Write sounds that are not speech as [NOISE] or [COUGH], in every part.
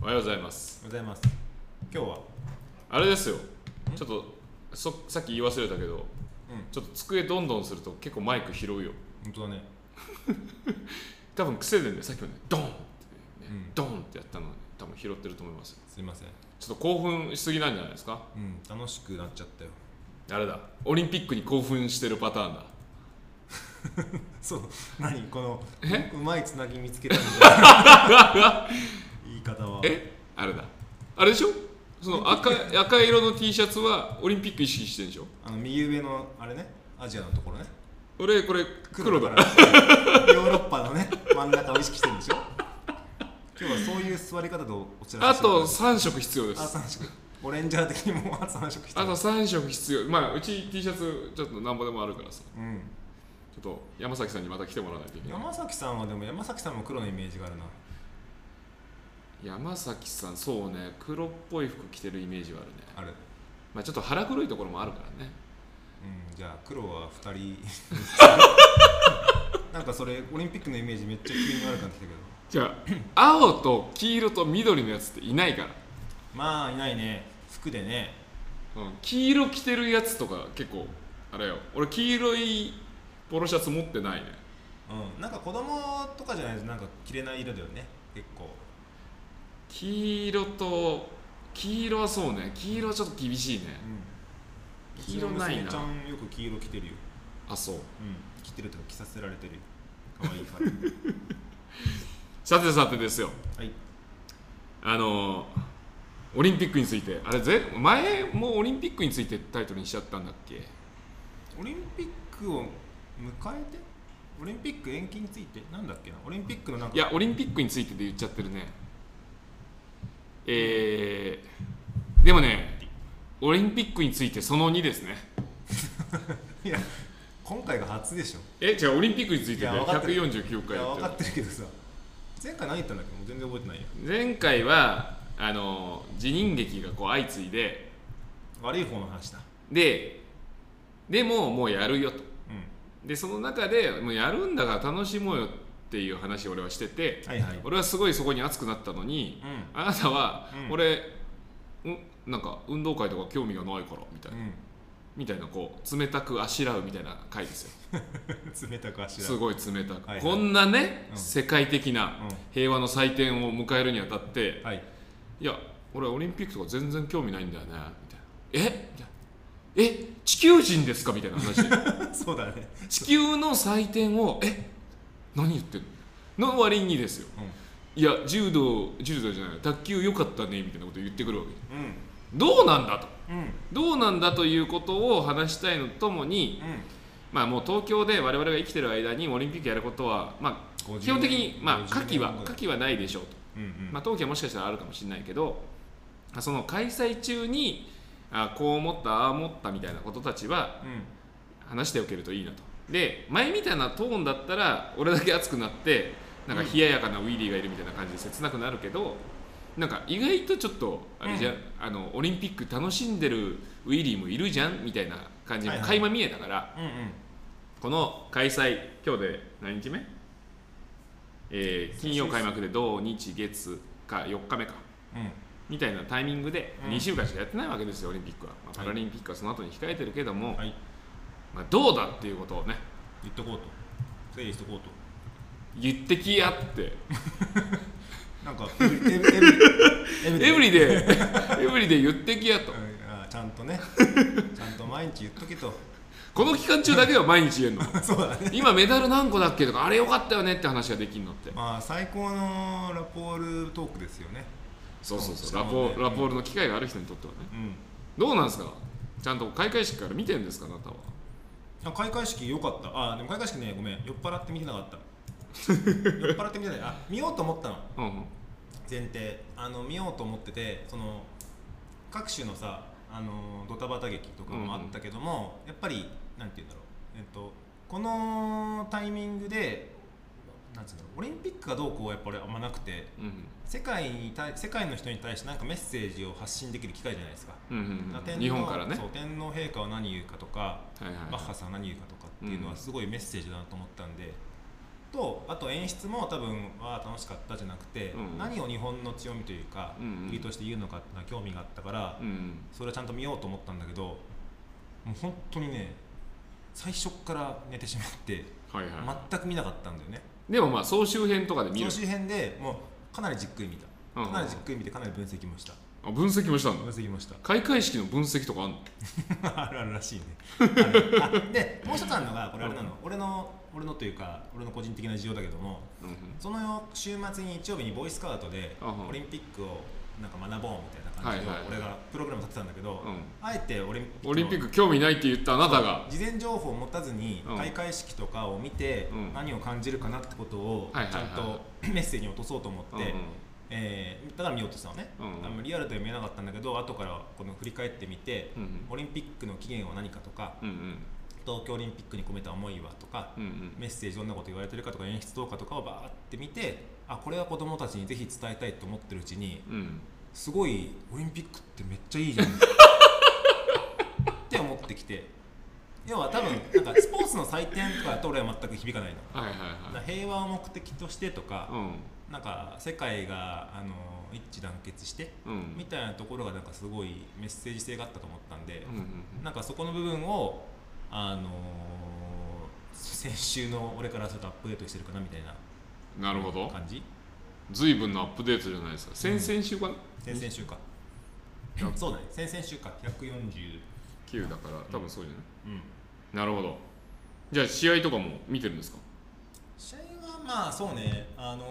おはようございます。おはようございます。今日は？あれですよ、ちょっとそさっき言い忘れたけど、うん。ちょっと机どんどんすると結構マイク拾うよ。本当だね。[LAUGHS] 多分癖でね、さっきもね、ドンってね、うん。ドンってやったのに、多分拾ってると思います。よ。すいません。ちょっと興奮しすぎなんじゃないですか？うん楽しくなっちゃったよ。あれだ、オリンピックに興奮してるパターンだ。[LAUGHS] そう。何？このえ？うまいつなぎ見つけたみたいな言い方は。え？あれだ。あれでしょ？その赤赤色の T シャツはオリンピック意識してるんでしょ？あの右上のあれね？アジアのところね？俺、これ黒だ。ヨーロッパのね真ん中を意識してるんでしょ？今日はそういう座り方でお知らあと3色必要です。あ三色。オレンジャー的にもあと3色必要。あと3色必要。まあ、うち T シャツちょっとなんぼでもあるからさ。うん。ちょっと山崎さんにまた来てもらわないといけない。山崎さんはでも山崎さんも黒のイメージがあるな山崎さん、そうね、黒っぽい服着てるイメージはあるね。ある。まあ、ちょっと腹黒いところもあるからね。うんじゃあ黒は2人。[LAUGHS] なんかそれオリンピックのイメージめっちゃ急に悪くなってきたけど。じゃあ、青と黄色と緑のやつっていないから。まあいないね。服でね。うん、黄色着てるやつとか結構あれよ。俺黄色いポロシャツ持ってないね。うんなんか子供とかじゃないとなんか着れない色だよね。結構黄色と黄色はそうね。黄色はちょっと厳しいね。うん。黄色ないな。うちゃんよく黄色着てるよ。あそう。うん。着てるとか着させられてる。よ可愛いから。[LAUGHS] さてさてですよ。はい。あのオリンピックについて。あれぜ前もオリンピックについてタイトルにしちゃったんだっけ？オリンピックを迎えて？オリンピック延期について？なんだっけな？オリンピックのなんかいやオリンピックについてで言っちゃってるねえー、でもねオリンピックについてその2ですね。いや今回が初でしょ。えじゃあオリンピックについてでいや分かってる。149い回やってる。や分かってるけどさ。前回何言ったんだっけ？もう全然覚えてないよ。前回はあの辞任劇がこう相次いで悪い方の話だ。ででももうやるよと。うでその中でもうやるんだから楽しもうよっていう話を俺はしててんはいはい。俺はすごいそこに熱くなったのにうん。あなたはうん。俺、うん、なんか運動会とか興味がないからみたいな、うみたいなこう冷たくあしらうみたいな回ですよ。ん [LAUGHS] 冷たくあしらすごい冷たく、はいはい。こんなね、うん。世界的なう平和の祭典を迎えるにあたってんはい。いや俺オリンピックとか全然興味ないんだよねみたいな。え？みたいな。え？地球人ですか？みたいな話。で [LAUGHS] そうだね。地球の祭典をえ？何言ってんの？の割にですよ。いや柔道柔道じゃない卓球良かったねみたいなこと言ってくるわけ。うん。うんどうなんだと。うん。どうなんだということを話したいのともにまあもう東京で我々が生きてる間にオリンピックやることはまあ50基本的にまあ50夏季は夏季はないでしょうと。うんうん。まあ、冬季はもしかしたらあるかもしれないけどその開催中にあこう思ったああ思ったみたいなことたちはうん。話しておけるといいなとで前みたいなトーンだったら俺だけ熱くなってなんか冷ややかなウィリーがいるみたいな感じで切なくなるけどなんか意外とちょっとあれじゃん、あのオリンピック楽しんでるウィリーもいるじゃんみたいな感じも垣間見えたから、この開催今日で何日目、えー金曜開幕で土日月か4日目か。うん。みたいなタイミングでうん。2週間しかやってないわけですよ、オリンピックは、まあ、はい。パラリンピックはその後に控えてるけども、はい。まあ、どうだっていうことをね言っとこうと。整理しとこうと。言ってきやって。[LAUGHS] なんかエブリエブエブリエブリでエブリで言ってきやと。うんあちゃんとね。ちゃんと毎日言っとけと。この期間中だけは毎日言えんの。[LAUGHS] そうだね。今メダル何個だっけとかあれよかったよねって話ができんのって。まあ最高のラポールトークですよね。そうそうそう。しかもラポね。ラポールの機会がある人にとってはね。うん。どうなんですか？ちゃんと開会式から見てるんですかあなたは？あ開会式良かった。あでも開会式ねごめん。酔っ払って見てなかった。[LAUGHS] 酔っ払って見てない。あ見ようと思ったの。うんうん。前提。あの見ようと思っててその各種のさあのドタバタ劇とかもあったけども、やっぱりなんて言うんだろう。えっとこのタイミングでなんつうんだろうオリンピックがどうこうはやっぱりあんまなくてうん。世界に対世界の人に対してなんかメッセージを発信できる機会じゃないですか。うんうんうん。天皇日本からね。そう天皇陛下は何言うかとか、はいはいはい。バッハさんは何言うかとかっていうのはすごいメッセージだなと思ったんで、とあと演出も多分わあ楽しかったじゃなくて、うん。何を日本の強みというか、うんうん。国として言うのかっていうのは興味があったから、うんうん。それはちゃんと見ようと思ったんだけどもう本当にね最初っから寝てしまってはいはい、全く見なかったんだよねでもまあ総集編とかで見る。総集編でもうかなりじっくり見た。うんうん。かなりじっくり見てかなり分析もした。あ分析もしたん分だ析もした。開会式の分析とかあんの？[LAUGHS] あるあるらしいね。ある。あでもう一つあるのがこれあれなの、俺の俺のというか俺の個人的な事情だけどもうんうん。その週末に日曜日にボーイスカウトであはオリンピックをなんか学ぼうみたいな感じではいはい。はい俺がプログラム立てたんだけど、うん。あえてオリンピックのオリンピック興味ないって言ったあなたが。事前情報を持たずにうん。開会式とかを見てうん。何を感じるかなってことをちゃんと [COUGHS] メッセージに落とそうと思って、えーだから見ようとしたのね、うんリアルでは見えなかったんだけど後からこの振り返ってみて、うんうん。オリンピックの起源は何かとかうんうん東京オリンピックに込めた思いはとか、うんうん。メッセージどんなこと言われてるかとか演出どうかとかをバーって見てあこれは子供たちにぜひ伝えたいと思ってるうちにうん。すごいオリンピックってめっちゃいいじゃん。[LAUGHS] って思ってきて。要は多分なんかスポーツの祭典とかだと俺は全く響かないの。はいはい平和を目的としてとか、はいなんか世界があの一致団結してうん。うんみたいなところがなんかすごいメッセージ性があったと思ったんで、うんうん。なんかそこの部分をあの先週の俺からするとアップデートしてるかなみたいなうんなるほど。感じ。随分のアップデートじゃないですか。先々週か。な先々週か。そうだね。先々週か。140 9だから多分そうじゃない？うん。なるほど。じゃあ試合とかも見てるんですか？試合はまあそうね。あの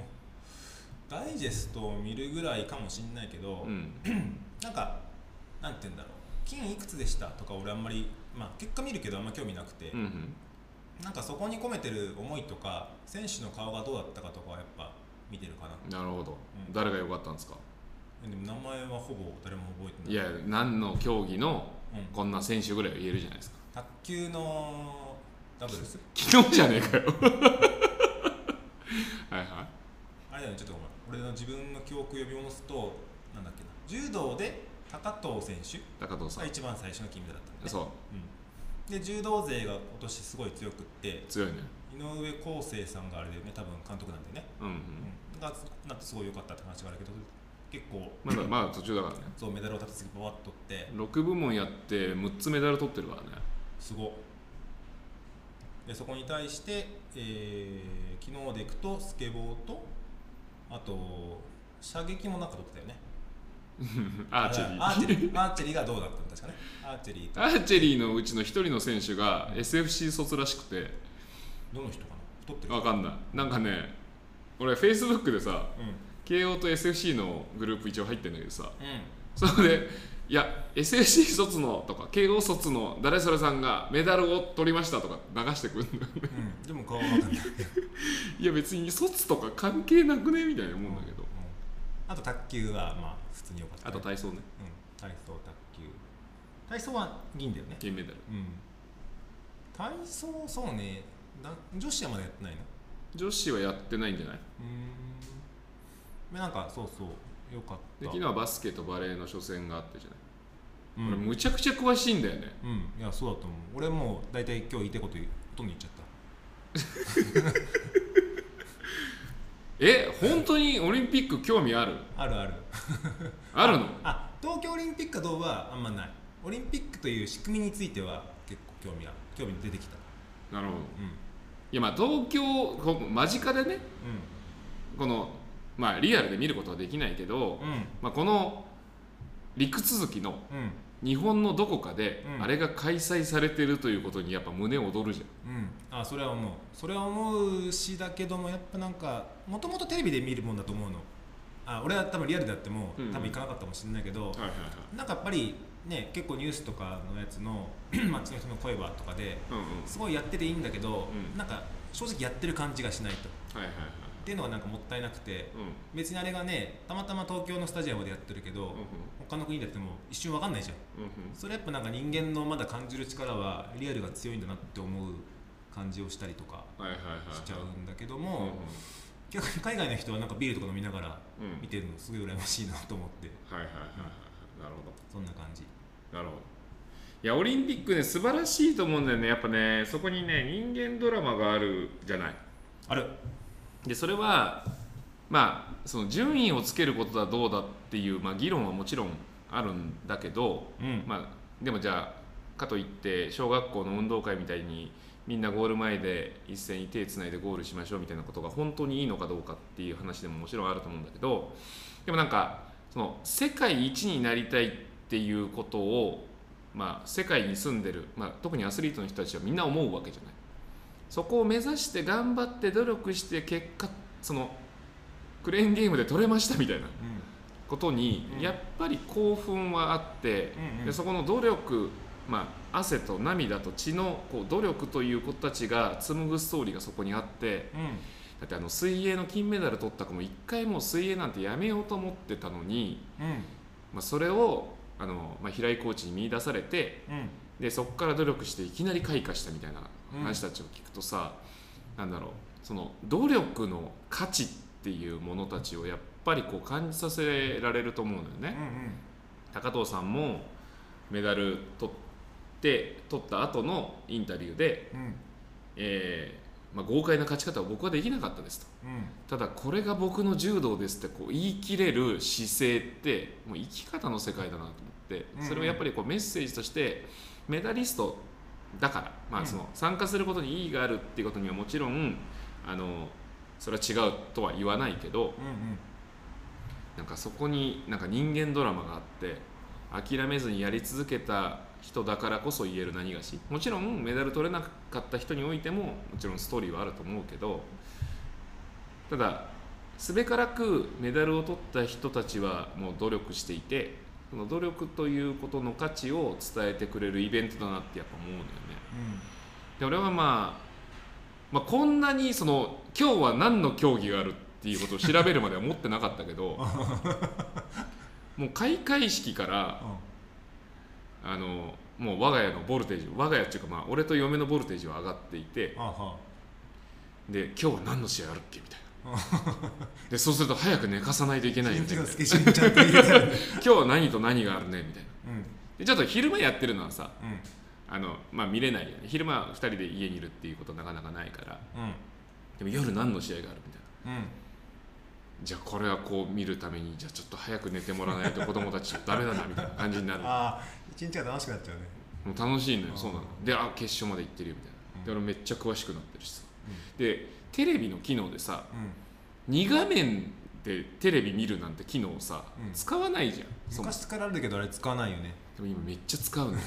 ーダイジェストを見るぐらいかもしんないけど、うん。[CLEARS THROAT] なんかなんて言うんだろう金いくつでした？とか俺あんまりまあ結果見るけどあんま興味なくて、うんうん。なんかそこに込めてる思いとか選手の顔がどうだったかとかはやっぱ見てるかな。なるほど。うん。誰が良かったんですか？でも名前はほぼ誰も覚えていない。や何の競技のうん。こんな選手ぐらいは言えるじゃないですか。卓球のダブルス？[LAUGHS] 昨日じゃねえかよ。[LAUGHS] はいはあれだよねちょっとごめん。俺の自分の記憶を呼び戻すとなんだっけな。柔道で高藤選手い高藤さん。が一番最初の金メダルだったんだね。そう。うん、で柔道勢が今年すごい強くって強いね。井上康生さんがあれでね多分監督なんでね、うんうん。うん、がなってすごい良かったって話があるけど結構まだまだ途中だからね。[LAUGHS] そうメダルを立て次バワッと取って。6部門やって6つメダル取ってるからね。すごでそこに対して、えー昨日でいくとスケボーとあと射撃もなんか取ってたよね [LAUGHS] アーチェリー。アーチェリー。アーチェリーがどうだったの？確かね。アーチェリーと。アーチェリーのうちの一人の選手が SFC 卒らしくて。どの人かな？太ってるわかんない。なんかね俺 Facebook でさうん。慶応と SFC のグループ一応入ってんだけどさ。うん。それでいや SFC 卒のとか慶応卒の誰それさんがメダルを取りましたとか流してくるんだよねうん、でも顔は分かんない。[LAUGHS] いや別に卒とか関係なくね？みたいなもんだけど。うん。あと卓球はまあ普通に良かった、あと体操ね。うん、体操卓球。体操は銀だよね。銀メダル。うん。体操そうね。だ女子はまだやってないの？女子はやってないんじゃない？うん。なんかそうそう。よかった。で昨日はバスケとバレーの初戦があってじゃない、うん。俺むちゃくちゃ詳しいんだよね。うん。いやそうだと思う。俺もう大体今日言いたいことほとんど言っちゃった [LAUGHS] え本当にオリンピック興味ある？あるある。[LAUGHS] あるの？あ東京オリンピックかどうはあんまない。オリンピックという仕組みについては結構興味ある。興味出てきた。なるほど。ういやまあ東京こう間近でねん。このまあリアルで見ることはできないけど、うんうん。まあ、この陸続きのうん日本のどこかでうん。あれが開催されてるということにやっぱ胸躍るじうん、あそれは思う。それは思うしだけどもやっぱなんかもともとテレビで見るもんだと思うの。あ俺は多分リアルであってもうん。多分行かなかったかもしれないけど、ゃん、はいはいはい。なんかやっぱりね結構ニュースとかのやつの [CLEARS THROAT] 街の人の声はとかでうんうん。すごいやってていいんだけど、うん。なんか正直やってる感じがしないと。はいはいはいっていうのがなんかもったいなくてうん。別にあれがねたまたま東京のスタジアムでやってるけど、うん他の国でやっても一瞬わかんないじゃん。うんそれやっぱなんか人間のまだ感じる力はリアルが強いんだなって思う感じをしたりとかしちゃうんだけどうんも、逆に海外の人はなんかビールとか飲みながらうん。見てるのすごい羨ましいなと思って。はいはいはいはい。なるほど。そんな感じ。なるほど。いやオリンピックね素晴らしいと思うんだよね。やっぱねそこにね人間ドラマがあるじゃない。あるでそれはまあその順位をつけることだどうだっていう、まあ、議論はもちろんあるんだけど、うんまあ、でもじゃあかといって小学校の運動会みたいにみんなゴール前で一斉に手つないでゴールしましょうみたいなことが本当にいいのかどうかっていう話でももちろんあると思うんだけどでもなんかその世界一になりたいっていうことを、まあ、世界に住んでる、まあ、特にアスリートの人たちはみんな思うわけじゃない。そこを目指して頑張って努力して結果そのクレーンゲームで取れましたみたいなことにうん。やっぱり興奮はあって、でそこの努力、まあ、汗と涙と血のこう努力という子たちが紡ぐストーリーがそこにあってだってあの水泳の金メダル取った子も一回もう水泳なんてやめようと思ってたのに、うん。まあ、それをあの、まあ、平井コーチに見出されてうん。でそこから努力していきなり開花したみたいな話たちを聞くとさ、なんだろうその努力の価値っていうものたちをやっぱりこう感じさせられると思うのよね。高藤さんもメダル取って取った後のインタビューで、うん。うんえーまあ、豪快な勝ち方を僕はできなかったですと。うん。ただこれが僕の柔道ですってこう言い切れる姿勢ってもう生き方の世界だなと思ってうんうん。それをやっぱりこうメッセージとしてメダリストだから、まあ、うんその参加することに意義があるっていうことにはもちろんあのそれは違うとは言わないけどうんうん。なんかそこになんか人間ドラマがあって諦めずにやり続けた人だからこそ言える何がしもちろんメダル取れなかった人においてももちろんストーリーはあると思うけどただすべからくメダルを取った人たちはもう努力していてその努力ということの価値を伝えてくれるイベントだなってやっぱ思うんだよね。で俺はまあ、まあ、こんなにその今日は何の競技があるっていうことを調べるまでは思ってなかったけど [LAUGHS] もう開会式からあのもう我が家のボルテージ我が家っていうかまあ俺と嫁のボルテージは上がっていてで今日は何の試合あるっけみたいなでそうすると早く寝かさないといけないよね。[LAUGHS] 今日は何と何があるねみたいな。うん。でちょっと昼間やってるのはさうん。あの、まあ、見れないよね。昼間2人で家にいるっていうことなかなかないから。でも夜何の試合があるみたいな。うん。うんじゃあこれはこう見るためにじゃあちょっと早く寝てもらわないと子供たちダメだなみたいな感じになる。ああ一日が楽しくなっちゃうね。もう楽しいのよ。そうなの。であ決勝まで行ってるよみたいな。でうん。俺めっちゃ詳しくなってるしさでテレビの機能でさうん。2画面でテレビ見るなんて機能さ、うん。使わないじゃん。昔からあるけどあれ使わないよね。でも今めっちゃ使うのよ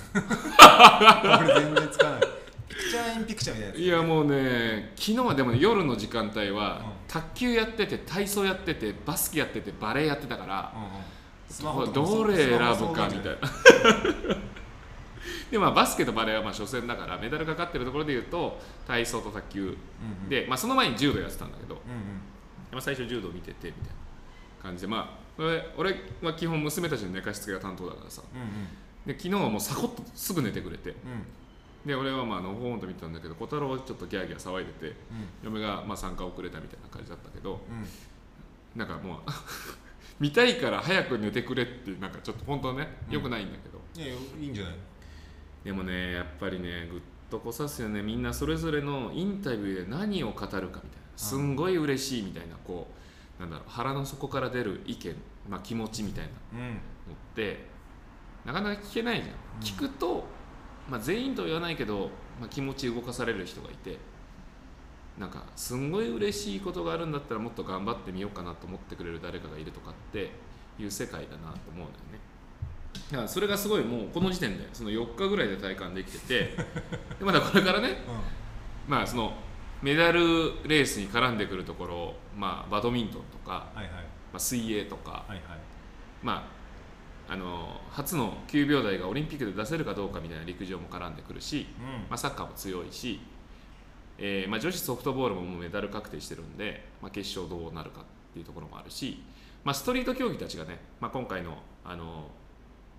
俺全然使わない。ピクチャーインピクチャーみたいなやつ。いやもうね昨日はでもね夜の時間帯は、うん。卓球やってて体操やっててバスケやっててバレーやってたから、うんうん。どれ選ぶかみたいな。なでまあバスケとバレーはまあ初戦だからメダルかかってるところでいうと体操と卓球。うんうん。で、まあ、その前に柔道やってたんだけど、うんまあ、最初柔道見ててみたいな感じで。まあ俺は基本娘たちの寝かしつけが担当だからさ。うんうん。で昨日はもうサコッとすぐ寝てくれて。うん。で俺はまあのほほんと見てたんだけど小太郎はちょっとギャーギャー騒いでて嫁がまあ参加遅れたみたいな感じだったけどうん。うんなんかもう [LAUGHS] 見たいから早く寝てくれってなんかちょっと本当はねうんよくないんだけど、いやいいんじゃない？でもねやっぱりねぐっとこさすよね。みんなそれぞれのインタビューで何を語るかみたいな。すんごい嬉しいみたいなこうなんだろう腹の底から出る意見、まあ、気持ちみたいな。うん。のってなかなか聞けないじゃん、うん。聞くと、まあ、全員とは言わないけど、まあ、気持ち動かされる人がいてなんかすんごい嬉しいことがあるんだったらもっと頑張ってみようかなと思ってくれる誰かがいるとかっていう世界だなと思うんだよねだからそれがすごいもうこの時点でその4日ぐらいで体感できてて [LAUGHS] でまだこれからねまあそのメダルレースに絡んでくるところ、まあ、バドミントンとか、はいはい。まあ、水泳とか、はいはい。まあ、あの初の9秒台がオリンピックで出せるかどうかみたいな陸上も絡んでくるし、うん。まあ、サッカーも強いしえーまあ、女子ソフトボールももうメダル確定してるんで、まあ、決勝どうなるかっていうところもあるし、まあ、ストリート競技たちがね、まあ、今回のあの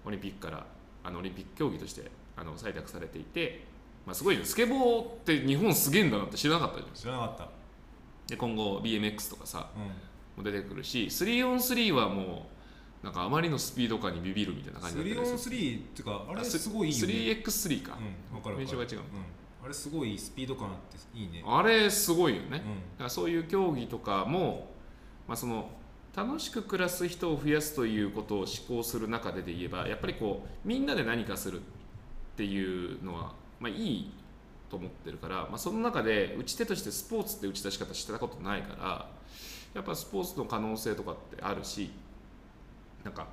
オリンピックからあのオリンピック競技としてあの採択されていて、まあ、すごいねスケボーって日本すげえんだなって知らなかったじゃん知らなかった。で今後 BMX とかさうん。も出てくるし 3on3 はもうなんかあまりのスピード感にビビるみたいな感じだったりする。3on3 っていうかあれあすごいいいよね。3x3 か、うん分かる分かる。名称が違ううん。あれすごいスピード感あっていいね。あれすごいよね、うん。だからそういう競技とかも、まあ、その楽しく暮らす人を増やすということを思考する中でで言えばやっぱりこうみんなで何かするっていうのは、まあ、いいと思ってるから、まあ、その中で打ち手としてスポーツって打ち出し方してたことないからやっぱスポーツの可能性とかってあるしなんか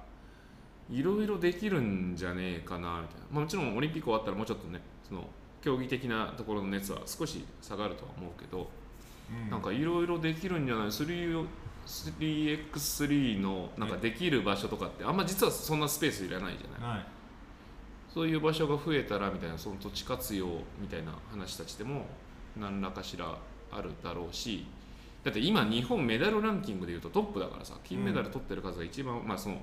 いろいろできるんじゃねえかなみたいな、まあ、もちろんオリンピック終わったらもうちょっとねその競技的なところの熱は少し下がるとは思うけど、うん。なんかいろいろできるんじゃない？3- 3x3 のなんかできる場所とかってあんま実はそんなスペースいらないじゃない？はい。そういう場所が増えたらみたいなその土地活用みたいな話たちでも何らかしらあるだろうしだって今日本メダルランキングでいうとトップだからさ金メダル取ってる数が一番、まあその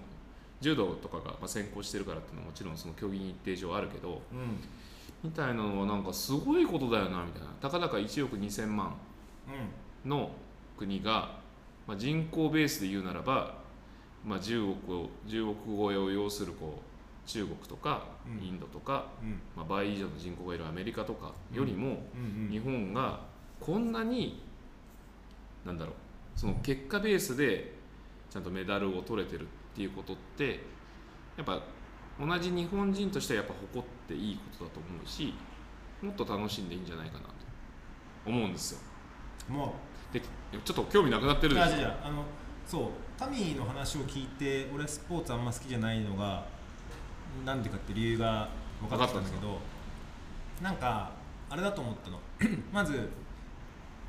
柔道とかがまあ先行してるからっていうのはもちろんその競技日程上あるけどうん。みたいなのはなんかすごいことだよなみたいな。たかだか1億2000万うの国が、まあ、人口ベースで言うならば、まあ、10億を10億超えを要するこう中国とかうん。インドとか、んうん。まあ、倍以上の人口がいるアメリカとかよりも、日本がこんなになんだろうその結果ベースでちゃんとメダルを取れてるっていうことってやっぱ同じ日本人としてはやっぱ誇っていいことだと思うしもっと楽しんでいいんじゃないかなと思うんですよ。もでちょっと興味なくなってうるでしょ。あのそうタミーの話を聞いて俺スポーツあんま好きじゃないのがなんでかって理由が分かったんだけどなんかあれだと思ったの。[CLEARS THROAT] まず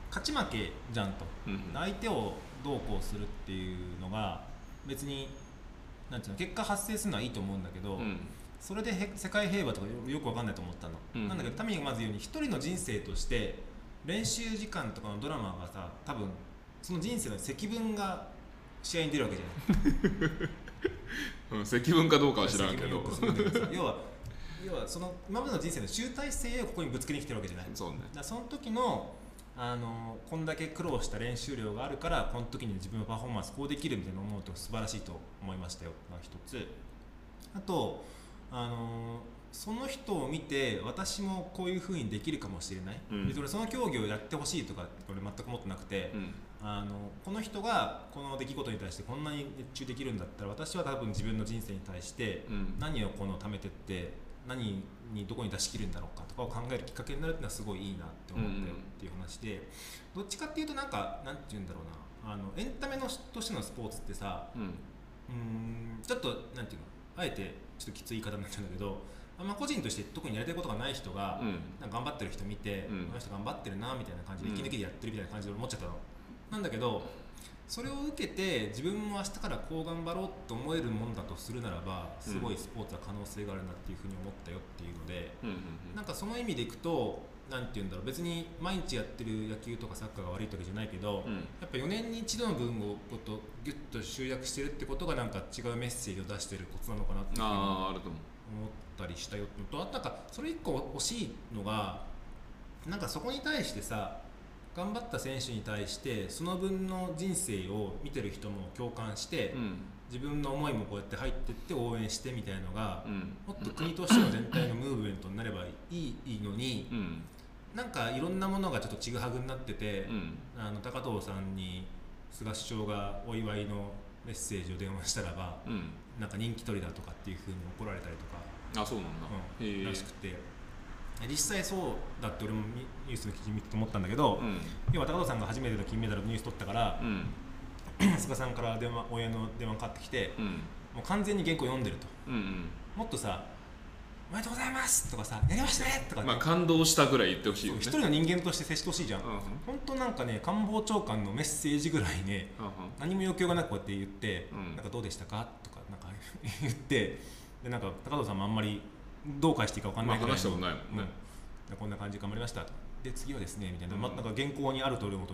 勝ち負けじゃんと。うんうん。相手をどうこうするっていうのが別になんていうの結果発生するのはいいと思うんだけど、うん。それでへ世界平和とかよよくわかんないと思ったの、うん。なんだけどタミーがまず言うように一人の人生として練習時間とかのドラマがさ多分その人生の積分が試合に出るわけじゃない。うん積分かどうかは知らんけど。要は要はその今までの人生の集大成をここにぶつけに来てるわけじゃない。そうね。だその時のあのこんだけ苦労した練習量があるからこの時に自分のパフォーマンスこうできるみたいな思うと素晴らしいと思いましたよ。が一つ。あとあのその人を見て私もこういうふうにできるかもしれない、うん。別その競技をやってほしいとか俺全く思ってなくて、うん。あのこの人がこの出来事に対してこんなに熱中できるんだったら私は多分自分の人生に対してうん。何をこの貯めてって何にどこに出し切るんだろうかとかを考えるきっかけになるっていうのはすごいいいなって思ったよっていう話で、どっちかっていうとなんかなんて言うんだろうなあのエンタメのとしてのスポーツってさうん。んちょっとなんていうのあえてちょっときつい言い方になっちゃうんだけどあんま個人として特にやりたいことがない人が、うん。なんか頑張ってる人見て、うん。この人頑張ってるなみたいな感じでうん。息抜きでやってるみたいな感じで思っちゃったの、なんだけどそれを受けて自分も明日からこう頑張ろうと思えるもんだとするならばすごいスポーツは可能性があるなっていうふうに思ったよっていうので、うんうんなんかその意味でいくとなんて言うんだろう別に毎日やってる野球とかサッカーが悪いわけじゃないけど、うん。やっぱ4年に一度の分をことギュッと集約してるってことがなんか違うメッセージを出してるコツなのかなっていうあああると思う。思ったりしたよのとあとなんかそれ一個欲しいのがなんかそこに対してさ頑張った選手に対してその分の人生を見てる人も共感して、うん。自分の思いもこうやって入ってって応援してみたいのが、うん。もっと国としての全体のムーブメントになればいいいいのに、うん。なんかいろんなものがちょっとちぐはぐになってて、うん。あの高藤さんに菅首相がお祝いのメッセージを電話したらばうん。なんか人気取りだとかっていうふうに怒られたりとか。あそうなんだ。うん。らしくて。実際そうだって俺もニニュースの記事見てて思ったんだけど、うん。要は高藤さんが初めての金メダルのニュース取ったからう、ん。[COUGHS] 菅さんから電話親の電話かかってきてうん。もう完全に原稿読んでると。うんうん。もっとさ「おめでとうございます」とかさ「やりましたね」とかね、まあ感動したぐらい言ってほしいよね。一人の人間として接してほしいじゃん、うんうん。本当なんかね官房長官のメッセージぐらいねうんうん。何も要求がなくこうやって言って、うん。なんかどうでしたかとかなんか言ってでなんか高藤さんもあんまりどう返していいか分かんないぐらまあ話したことないもんね。うん。でこんな感じで頑張りましたとで次はですねみたいな,、うんま、なんか原稿にある通りのこと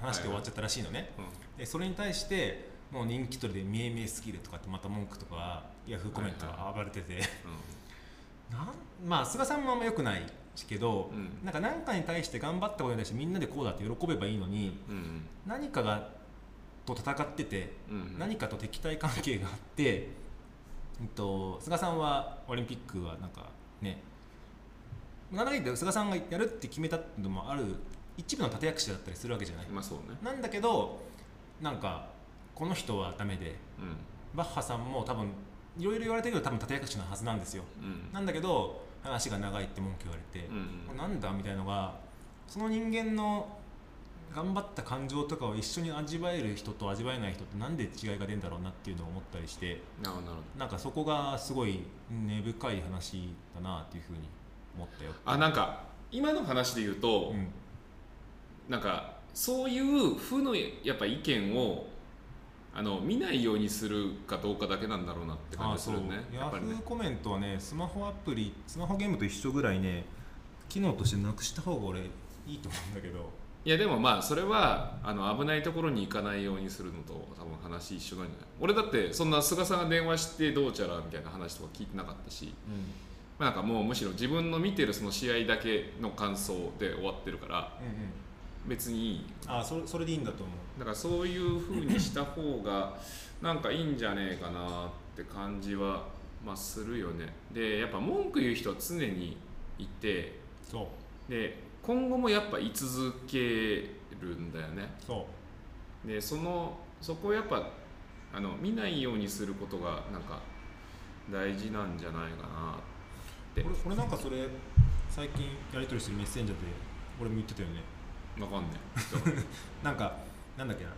話して終わっちゃったらしいのね、うんでそれに対してもう人気取りで見え見えスキルとかってまた文句とかヤフーコメントが暴れてて、なんまあ菅さんもあんま良くないけど、うん。なんか何かに対して頑張ったことに対してみんなでこうだって喜べばいいのにうんうん。何かがと戦ってて、うん何かと敵対関係があって、うん、と菅さんはオリンピックはなんかねなんだかんだ言って菅さんがやるって決めたのもある一部の立役者だったりするわけじゃない、まあそうね。なんだけどなんかこの人はダメでうん。バッハさんも多分いろいろ言われてるけど多分立役者のはずなんですよ。うん。なんだけど話が長いって文句言われて、うんこれなんだみたいのがその人間の頑張った感情とかを一緒に味わえる人と味わえない人ってなんで違いが出るんだろうなっていうのを思ったりしてなんかそこがすごい根深い話だなっていうふうに思ったよ。あなんか今の話で言うと、うん。なんかそういう負のやっぱ意見をあの見ないようにするかどうかだけなんだろうなって感じするね。やヤフっぱりね。ーコメントはねスマホアプリスマホゲームと一緒ぐらいね機能としてなくした方が俺いいと思うんだけど。いやでもまあそれはあの危ないところに行かないようにするのと多分話一緒なんじゃない。俺だってそんな菅さんが電話してどうちゃらみたいな話とか聞いてなかったし、まあ、なんかもうむしろ自分の見てるその試合だけの感想で終わってるからうんうん別にあそれそれでいいんだと思う。だからそういう風にした方が [LAUGHS] なんかいいんじゃねえかなって感じは、まあ、するよね。でやっぱ文句言う人は常にいてそう。で今後もやっぱ居続けるんだよね。そう。でそのそこをやっぱあの見ないようにすることがなんか大事なんじゃないかなって。俺俺なんかそれ最近やり取りしてるメッセンジャーで俺も言ってたよねわかんない [LAUGHS] なんかなんだっけな。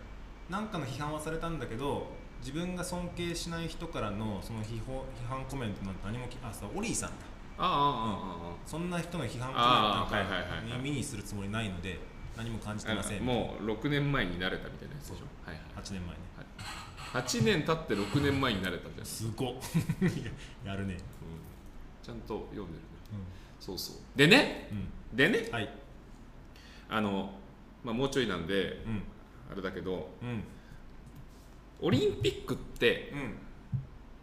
なんかの批判はされたんだけど自分が尊敬しない人からのその批判批判コメントなんて何もきあそうオリーさんだ。あああああそんな人の批判コメントなんかはいはいはいはい。耳にするつもりないので何も感じてません。もう6年前になれたみたいなやつでしょ。はいはい。8年前ね。8年経って6年前になれたじゃん、すごっ。[LAUGHS] やるね。うん。ちゃんと読んでるね。そうそう。でね。うん、でね。はいあの、まあ、もうちょいなんでうん。あれだけどうん。オリンピックってうん。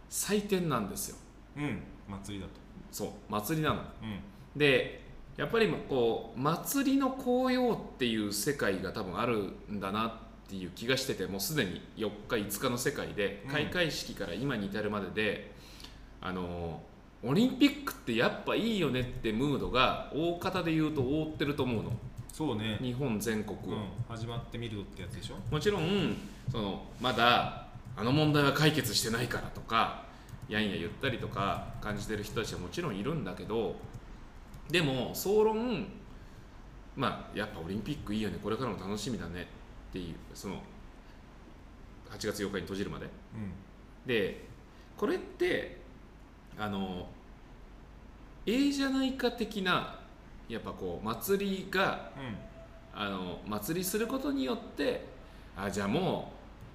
祭典なんですよ。うん。祭りだと。そう祭りなの。うん。でやっぱりこう祭りの紅葉っていう世界が多分あるんだなっていう気がしててもうすでに4日5日の世界でうん。開会式から今に至るまでで、あのオリンピックってやっぱいいよねってムードが大方で言うと覆ってると思うのそうね。日本全国を、うん始まってみるとってやつでしょ？もちろんそのまだあの問題は解決してないからとかやんや言ったりとか感じてる人たちはもちろんいるんだけどでも総論まあやっぱオリンピックいいよね。これからも楽しみだね。っていうその8月8日に閉じるまで。うん。でこれってあのええじゃないか的なやっぱこう祭りがあの祭りすることによってあじゃあも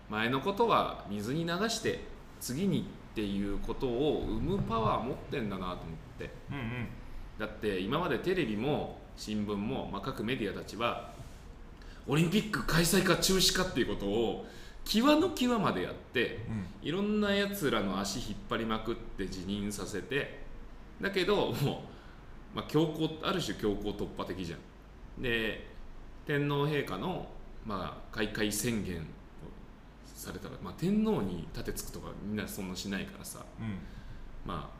う前のことは水に流して次にっていうことを生むパワー持ってんだなと思って。うんうん。だって今までテレビも新聞も、まあ、各メディアたちはオリンピック開催か中止かっていうことを際の際までやってうん。いろんなやつらの足引っ張りまくって辞任させてだけどもう、まあ、強行ある種強行突破的じゃん。で天皇陛下の、まあ、開会宣言をされたら、まあ、天皇に盾つくとかみんなそんなしないからさ。うん。まあ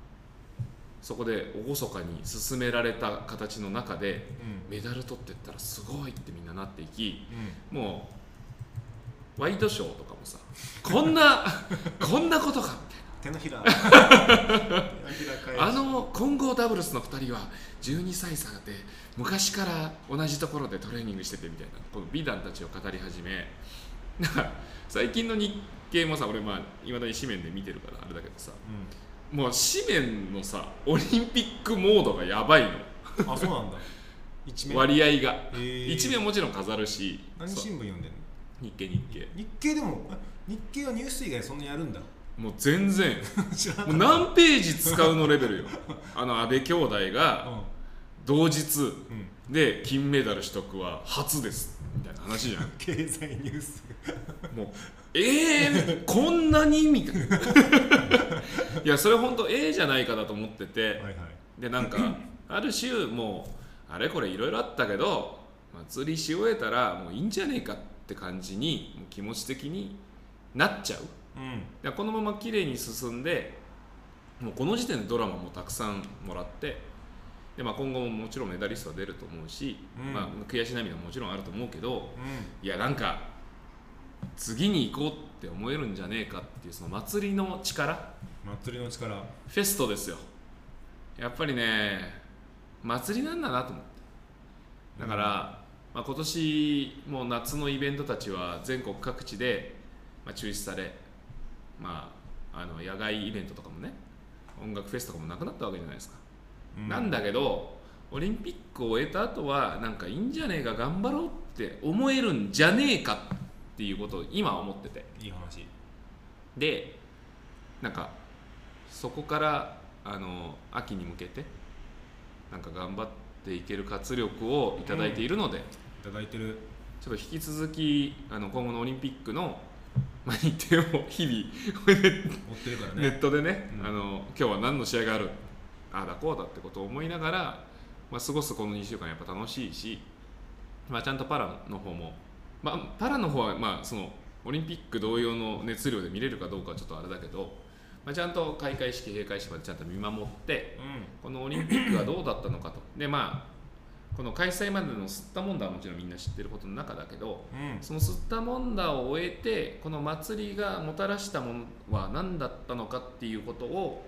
そこで厳かに進められた形の中でうん。メダル取ってったらすごいってみんななっていきうん。もうワイドショーとかもさこんな [LAUGHS] こんなことかみたいな手のひら。[LAUGHS] あの混合ダブルスの2人は12歳差で昔から同じところでトレーニングしててみたいなこの美談たちを語り始め。[LAUGHS] なんか最近の日経もさ俺まあいまだに紙面で見てるからあれだけどさもう紙面のさオリンピックモードがやばいの。うんあそうなんだ。割合が。一面もちろん飾るし何新聞読んでんの？日経日経。日経でもあ日経はニュース以外そんなやるんだもう全然。[LAUGHS] もう何ページ使うのレベルよ。[LAUGHS] あの安倍兄弟がうん。同日うん。で金メダル取得は初です。みたいな話じゃん。[LAUGHS] 経済ニュース。もうえー、こんなに？みたいな。いやそれ本当ええじゃないかだと思ってて。はいはい。でなんかある種もうあれこれいろいろあったけど祭りし終えたらもういいんじゃねえかって感じに気持ち的になっちゃううん。でこのまま綺麗に進んでもうこの時点でドラマもたくさんもらってで、まあ、今後ももちろんメダリストは出ると思うし、うん。まあ、悔し涙ももちろんあると思うけどういやなんか次に行こうって思えるんじゃねえかっていうその祭りの力。ん祭りの力。フェストですよ。やっぱりね祭りなんだなと思って。だから、まあ、今年もう夏のイベントたちは全国各地で、まあ、中止され、まあ、あの野外イベントとかもね音楽フェスとかもなくなったわけじゃないですか、うんなんだけどオリンピックを終えた後はなんかいいんじゃねえか頑張ろうって思えるんじゃねえかっていうことを今思ってて。いい話。でなんかそこからあの秋に向けてなんか頑張っていける活力をいただいているので、いただいてる。ちょっと引き続きあの今後のオリンピックの、まあ、日程を日々追ってるからネッねトでね、うん。あの今日は何の試合があるああだこうだってことを思いながら、まあ、過ごすこの2週間やっぱ楽しいし、まあ、ちゃんとパラの方も、まあ、パラの方はまあそのオリンピック同様の熱量で見れるかどうかはちょっとあれだけど、まあ、ちゃんと開会式閉会式までちゃんと見守ってうこのオリンピックがどうだったのかと。でまあこの開催までの吸ったもんだはもちろんみんな知ってることの中だけどんうん。その吸ったもんだを終えてこの祭りがもたらしたものは何だったのかっていうことを、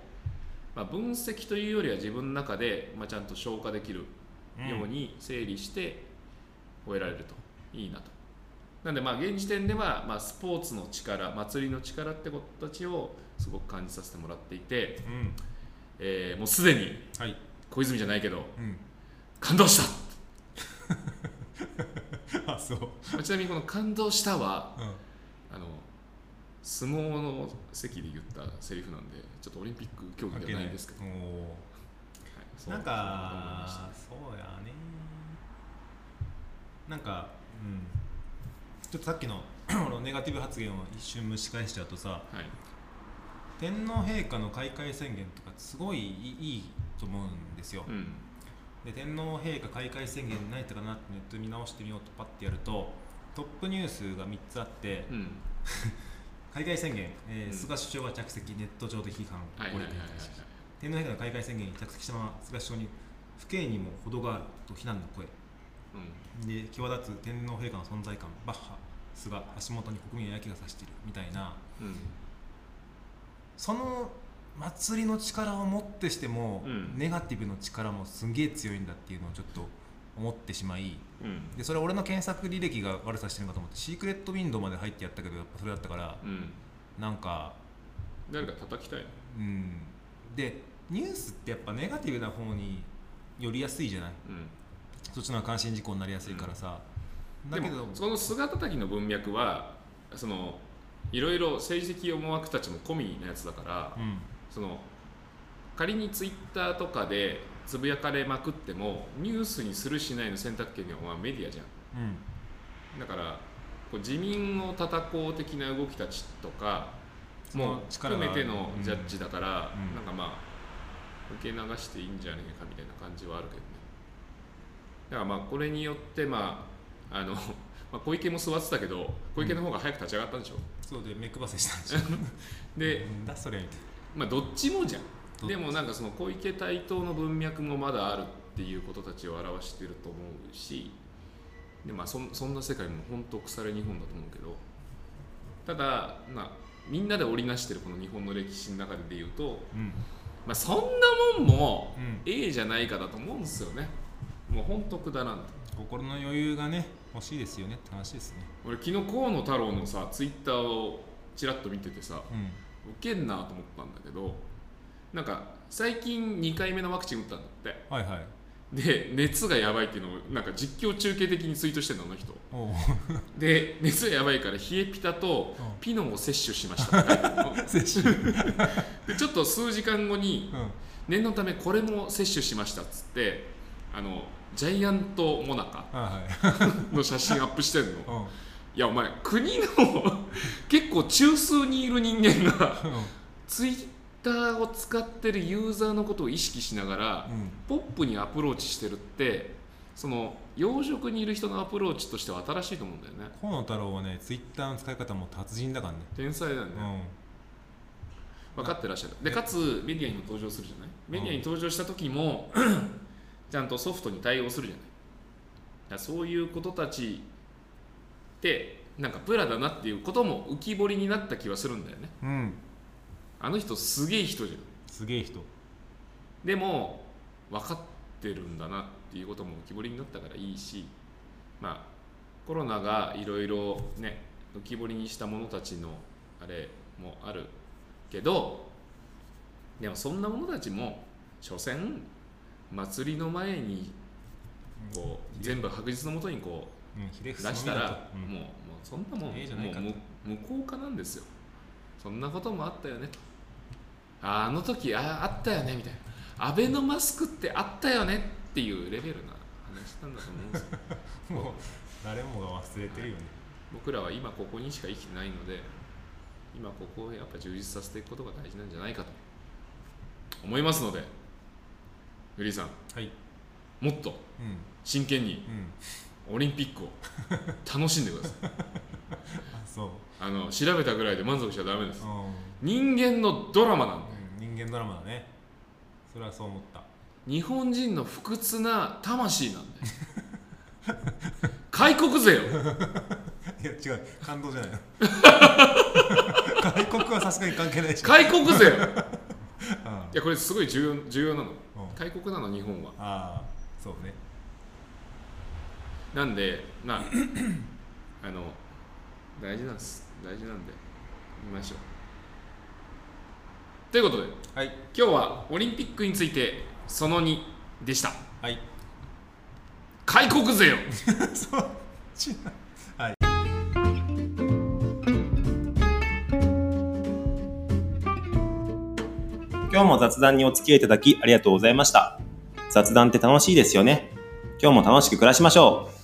まあ、分析というよりは自分の中で、まあ、ちゃんと消化できるように整理して終えられると。いいなと。なんでまあ現時点ではまあスポーツの力祭りの力ってことたちをすごく感じさせてもらっていて、うん。えーもうすでにはい。小泉じゃないけどうん感動した。[LAUGHS] あそう。まあちなみにこの感動したはうん。あの相撲の席で言ったセリフなんでちょっとオリンピック競技ではないんですけど、なんかそうやね。なんかうん。ちょっとさっきの [CLEARS THROAT] ネガティブ発言を一瞬蒸し返しちゃうとさはい。天皇陛下の開会宣言とかすごいいいいいと思うんですよ、うんで天皇陛下開会宣言何やったかなってネット見直してみようとパッてやるとトップニュースが3つあってうん。[LAUGHS] 開会宣言、えーうん。菅首相が着席ネット上で批判天皇陛下の開会宣言に着席したまま菅首相に不敬にも程があると非難の声。うん。で際立つ天皇陛下の存在感バッハ菅橋本に国民は焼きがさしているみたいな。うん。その祭りの力をもってしても、うん。ネガティブの力もすんげえ強いんだっていうのをちょっと思ってしまいうん。でそれは俺の検索履歴が悪さしてるのかと思ってシークレットウィンドウまで入ってやったけどやっぱそれだったからうん。なんか誰か叩きたいうん。でニュースってやっぱネガティブな方に寄りやすいじゃない？うん。そっちの関心事項になりやすいからさ、だけどその菅田きの文脈はそのいろいろ政治的思惑たちも込みのやつだから、うんその仮にツイッターとかでつぶやかれまくってもニュースにするしないの選択権はまあメディアじゃん。うん。だからこう自民を叩こう的な動きたちとかも含めてのジャッジだから、うん。なんかまあ受け流していいんじゃねえかみたいな感じはあるけどね。だからまあこれによってまああの [LAUGHS] まあ小池も座ってたけど小池の方が早く立ち上がったんでしょ、そうで目配せしたんでしょ。[LAUGHS] で、なん。だそれみたいまあどっちもじゃん。でもなんかその小池台頭の文脈もまだあるっていうことたちを表してると思うしでまあそんそんな世界も本当腐れ日本だと思うけどただまあみんなで織りなしてるこの日本の歴史の中で言うと、なうん。まあ、そんなもんもうん。ええじゃないかだと思うんですよね。もう本当くだらんと。心の余裕がね欲しいですよねって話ですね。俺昨日河野太郎のさツイッターをちらっと見ててさうんウケんなと思ったんだけどなんか最近2回目のワクチン打ったんだって。はいはい。で熱がやばいっていうのをなんか実況中継的にツイートしてんのあの人。で熱がやばいから冷えピタとうん。ピノを摂取しました。[LAUGHS] でちょっと数時間後にうん。念のためこれも摂取しましたっつってあのジャイアントモナカあの写真アップしてんの。はいいやお前国の結構中枢にいる人間がツイッターを使ってるユーザーのことを意識しながらうん。ポップにアプローチしてるってその養殖にいる人のアプローチとしては新しいと思うんだよね。河野太郎はねツイッターの使い方も達人だからね。天才だよね、分かってらっしゃる。でかつメディアにも登場するじゃない？メディアに登場した時も [CLEARS THROAT] ちゃんとソフトに対応するじゃない？そういうことたちってなんかプラだなっていうことも浮き彫りになった気はするんだよね。うん、うん、あの人すげえ人じゃん。すげえ人。でも分かってるんだなっていうことも浮き彫りになったからいいしまあコロナがいろいろね浮き彫りにした者たちのあれもあるけどでもそんな者たちも所詮祭りの前にこう全部白日のもとにこう出したらもうもうそんなもんええじゃないかと。もう無無効化なんですよ。そんなこともあったよね。とああの時あああったよねみたいな。アベノマスクってあったよねっていうレベルな話なんだと思うんですよ。[LAUGHS] もう誰もが忘れてるよね。僕らは今ここにしか生きてないので今ここをやっぱ充実させていくことが大事なんじゃないかと。思いますのでフリーさん。はい。もっとうん。真剣に。うんオリンピックを。[LAUGHS] 楽しんでください。あそう。あの調べたぐらいで満足しちゃダメです。う人間のドラマなんで。ん、人間ドラマだね。それはそう思った。日本人の不屈な魂なんで。[LAUGHS] 開国ぜよ。いや違う。感動じゃないの。[LAUGHS] 外国はさすがに関係ないし開国ぜよ。あいやこれすごい重要重要なの。うん。開国なの日本は。あそうねなんでまあ [COUGHS] あの大事なんです。大事なんで見ましょう。ということではい。今日はオリンピックについてその2でした。はい。開国ぜよ [LAUGHS] そっちな。はい。今日も雑談にお付き合いいただきありがとうございました。雑談って楽しいですよね。今日も楽しく暮らしましょう。